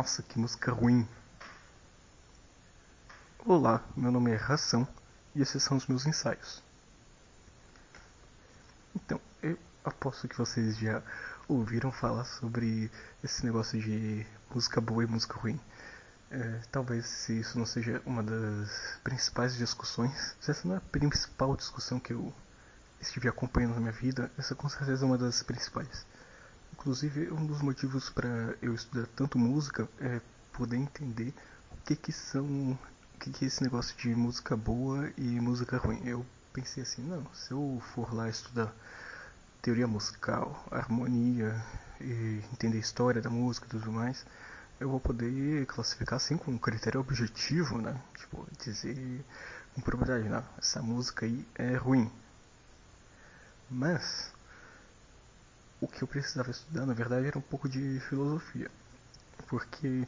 Nossa, que música ruim. Olá, meu nome é Ração e esses são os meus ensaios. Então, eu aposto que vocês já ouviram falar sobre esse negócio de música boa e música ruim. É, talvez se isso não seja uma das principais discussões, se essa não é a principal discussão que eu estive acompanhando na minha vida, essa com certeza é uma das principais. Inclusive, um dos motivos para eu estudar tanto música é poder entender o que que são, o que que é esse negócio de música boa e música ruim. Eu pensei assim, não, se eu for lá estudar teoria musical, harmonia e entender a história da música e tudo mais, eu vou poder classificar assim com um critério objetivo, né? Tipo, dizer com propriedade, não, essa música aí é ruim. Mas o que eu precisava estudar, na verdade, era um pouco de filosofia. Porque,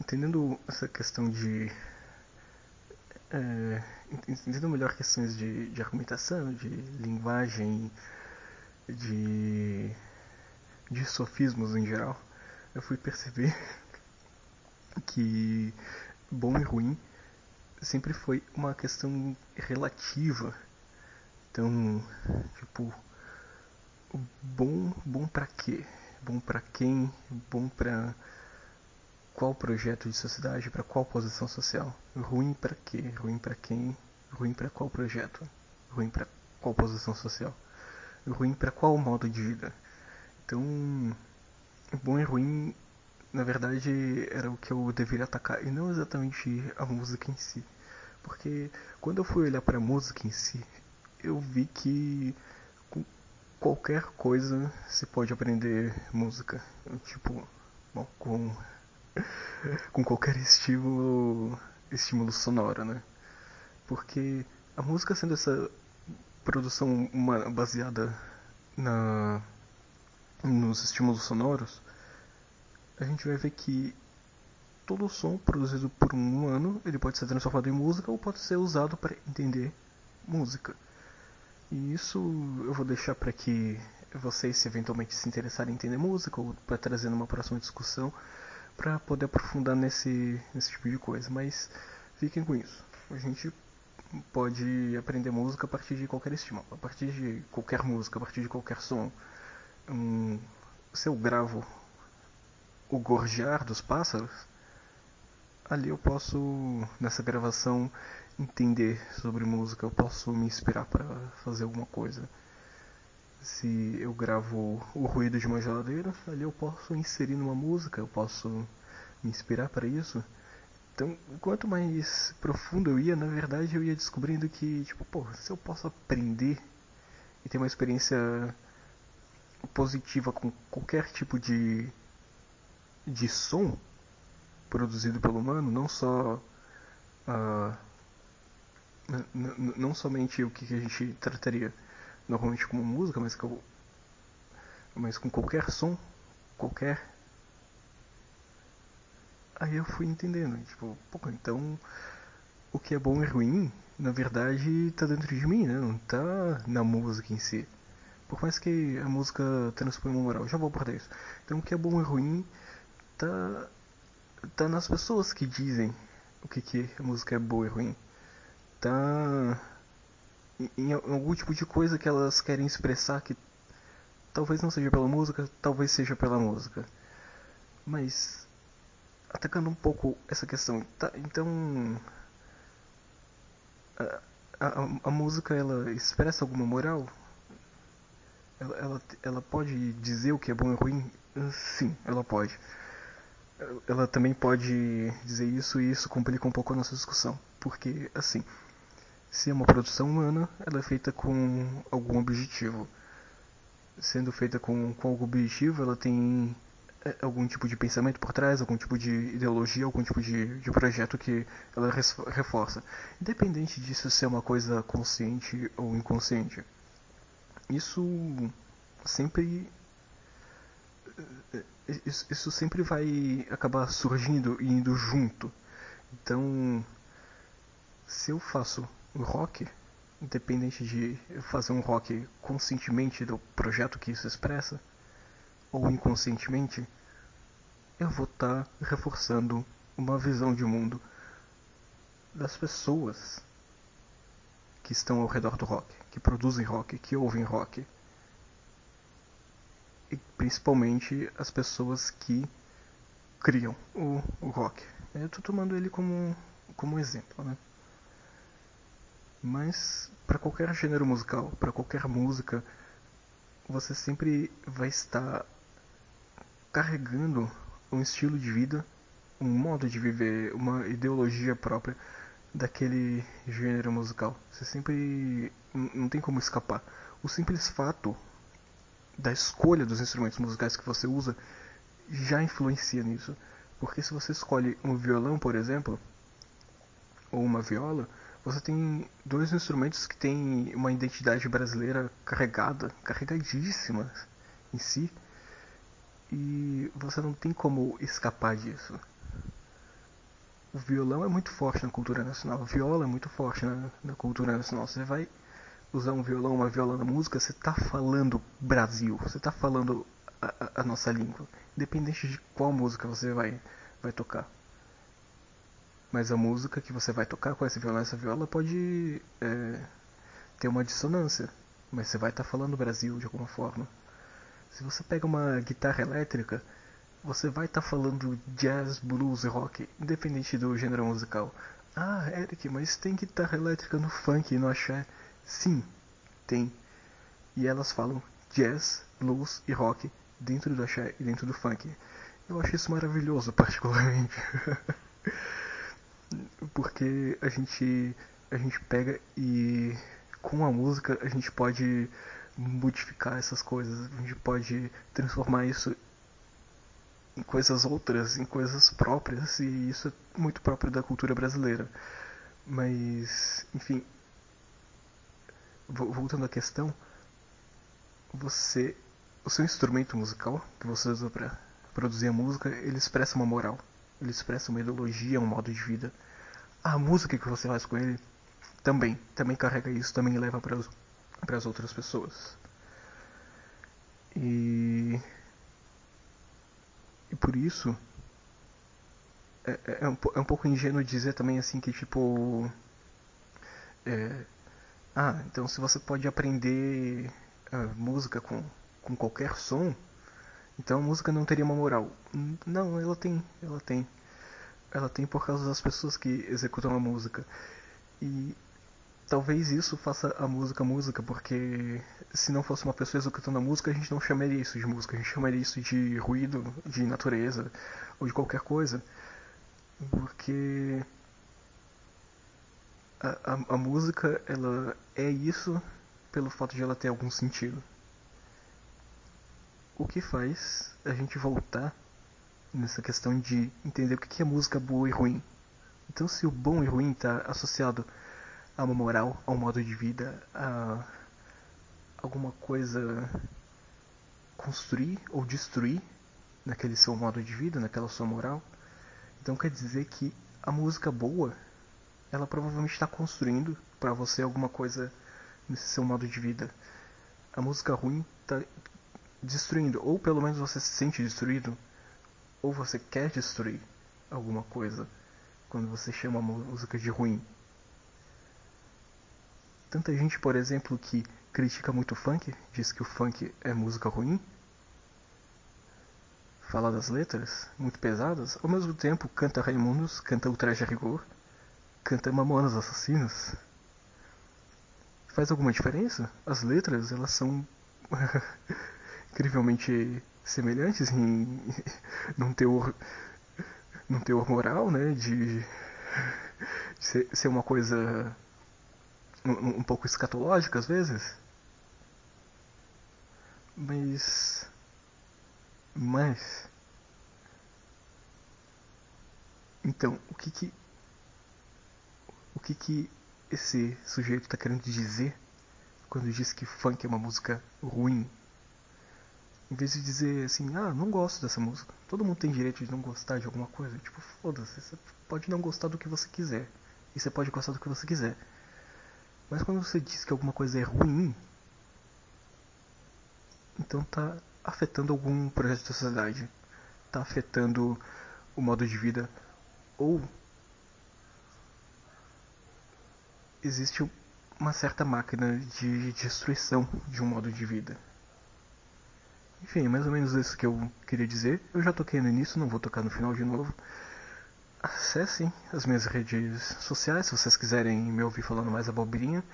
entendendo essa questão de. É, entendendo melhor questões de, de argumentação, de linguagem, de, de sofismos em geral, eu fui perceber que bom e ruim sempre foi uma questão relativa. Então, tipo, bom, bom para quê? Bom para quem? Bom para qual projeto de sociedade, para qual posição social? Ruim para quê? Ruim para quem? Ruim para qual projeto? Ruim para qual posição social? Ruim para qual modo de vida? Então, bom e ruim, na verdade, era o que eu deveria atacar e não exatamente a música em si. Porque quando eu fui olhar para a música em si, eu vi que qualquer coisa se pode aprender música. Tipo, bom, com, com qualquer estímulo, estímulo sonoro, né? Porque a música sendo essa produção humana baseada na, nos estímulos sonoros, a gente vai ver que todo som produzido por um humano ele pode ser transformado em música ou pode ser usado para entender música. E isso eu vou deixar para que vocês, se eventualmente se interessarem em entender música ou para trazer numa próxima discussão, para poder aprofundar nesse, nesse tipo de coisa. Mas fiquem com isso. A gente pode aprender música a partir de qualquer estímulo, a partir de qualquer música, a partir de qualquer som. Um, se eu gravo o gorjear dos pássaros, ali eu posso, nessa gravação, entender sobre música, eu posso me inspirar para fazer alguma coisa. Se eu gravo o ruído de uma geladeira, ali eu posso inserir numa música, eu posso me inspirar para isso. Então, quanto mais profundo eu ia, na verdade, eu ia descobrindo que, tipo, pô, se eu posso aprender e ter uma experiência positiva com qualquer tipo de de som produzido pelo humano, não só uh, não somente o que a gente trataria normalmente como música, mas com, mas com qualquer som, qualquer. Aí eu fui entendendo, tipo, pô, então o que é bom e ruim, na verdade, tá dentro de mim, né? Não tá na música em si. Por mais que a música transpõe uma moral, já vou abordar isso. Então o que é bom e ruim tá, tá nas pessoas que dizem o que, que a música é boa e ruim tá em algum tipo de coisa que elas querem expressar que talvez não seja pela música, talvez seja pela música. Mas atacando um pouco essa questão, tá, então a, a, a, música ela expressa alguma moral? Ela, ela, ela pode dizer o que é bom e ruim? Sim, ela pode. Ela também pode dizer isso e isso complica um pouco a nossa discussão. Porque, assim, se é uma produção humana, ela é feita com algum objetivo. Sendo feita com, com algum objetivo, ela tem é, algum tipo de pensamento por trás, algum tipo de ideologia, algum tipo de, de projeto que ela reforça. Independente disso ser uma coisa consciente ou inconsciente. Isso sempre. Isso, isso sempre vai acabar surgindo e indo junto. Então, se eu faço rock, independente de fazer um rock conscientemente do projeto que isso expressa, ou inconscientemente, eu vou estar tá reforçando uma visão de mundo das pessoas que estão ao redor do rock, que produzem rock, que ouvem rock. E principalmente as pessoas que criam o, o rock. Eu estou tomando ele como, como exemplo, né? Mas para qualquer gênero musical, para qualquer música, você sempre vai estar carregando um estilo de vida, um modo de viver, uma ideologia própria daquele gênero musical. Você sempre não tem como escapar. O simples fato da escolha dos instrumentos musicais que você usa já influencia nisso. Porque se você escolhe um violão, por exemplo, ou uma viola, você tem dois instrumentos que têm uma identidade brasileira carregada, carregadíssima em si, e você não tem como escapar disso. O violão é muito forte na cultura nacional, a viola é muito forte na, na cultura nacional. Você vai usar um violão, uma viola na música, você está falando Brasil, você está falando a, a, nossa língua, independente de qual música você vai, vai tocar. Mas a música que você vai tocar com esse violão, essa viola pode é, ter uma dissonância, mas você vai estar tá falando Brasil de alguma forma. Se você pega uma guitarra elétrica, você vai estar tá falando jazz, blues, rock, independente do gênero musical. Ah, Eric, mas tem guitarra elétrica no funk e no axé? Sim, tem. E elas falam jazz, blues e rock dentro do axé e dentro do funk. Eu acho isso maravilhoso, particularmente. Porque a gente a gente pega e com a música a gente pode modificar essas coisas, a gente pode transformar isso em coisas outras, em coisas próprias, e isso é muito próprio da cultura brasileira. Mas, enfim, voltando à questão, você, o seu instrumento musical que você usa para produzir a música, ele expressa uma moral, ele expressa uma ideologia, um modo de vida. A música que você faz com ele também, também carrega isso, também leva para as outras pessoas. E, e por isso é, é, é, um, é um pouco ingênuo dizer também assim que tipo é, ah então se você pode aprender música com, com qualquer som então a música não teria uma moral não ela tem ela tem ela tem por causa das pessoas que executam a música e talvez isso faça a música música, porque se não fosse uma pessoa executando a música, a gente não chamaria isso de música, a gente chamaria isso de ruído, de natureza, ou de qualquer coisa. Porque a, a, a música, ela é isso pelo fato de ela ter algum sentido. O que faz a gente voltar nessa questão de entender o que é música boa e ruim. Então, se o bom e ruim está associado a uma moral, a um modo de vida, a alguma coisa construir ou destruir naquele seu modo de vida, naquela sua moral. Então quer dizer que a música boa, ela provavelmente está construindo para você alguma coisa nesse seu modo de vida. A música ruim está destruindo, ou pelo menos você se sente destruído, ou você quer destruir alguma coisa quando você chama a música de ruim. Tanta gente, por exemplo, que critica muito o funk, diz que o funk é música ruim, fala das letras muito pesadas, ao mesmo tempo canta Raimundos, canta Ultraje a Rigor, canta Mamonas Assassinos. Faz alguma diferença? As letras, elas são incrivelmente semelhantes em num teor num teor moral, né, de, ser uma coisa um, um pouco escatológica às vezes. Mas. Mas. Então, o que que. O que que esse sujeito está querendo dizer quando diz que funk é uma música ruim? Em vez de dizer assim, ah, não gosto dessa música. Todo mundo tem direito de não gostar de alguma coisa. Tipo, foda-se, você pode não gostar do que você quiser. E você pode gostar do que você quiser. Mas quando você diz que alguma coisa é ruim, então está afetando algum projeto da sociedade. está afetando o modo de vida ou existe uma certa máquina de destruição de um modo de vida. Enfim, mais ou menos isso que eu queria dizer. Eu já toquei no início, não vou tocar no final de novo. Acessem as minhas redes sociais se vocês quiserem me ouvir falando mais abobrinha.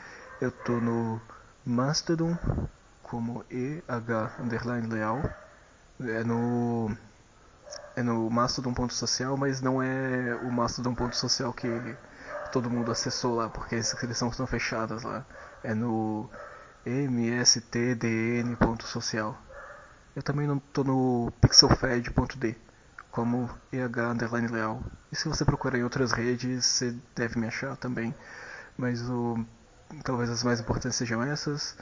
Eu tô no Mastodon como EH underline leal. É no. É no mastodon.social, mas não é o mastodon.social que todo mundo acessou lá, porque as inscrições estão fechadas lá. É no mstdn.social. Eu também não tô no pixelfed.d como EH underline leal. E se você procurar em outras redes, você deve me achar também. Mas o talvez as mais importantes sejam essas.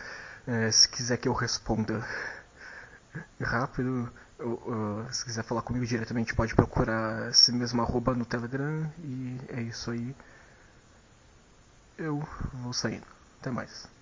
É, se quiser que eu responda rápido, ou, ou, se quiser falar comigo diretamente, pode procurar esse mesmo arroba no Telegram. E é isso aí. Eu vou saindo. Até mais.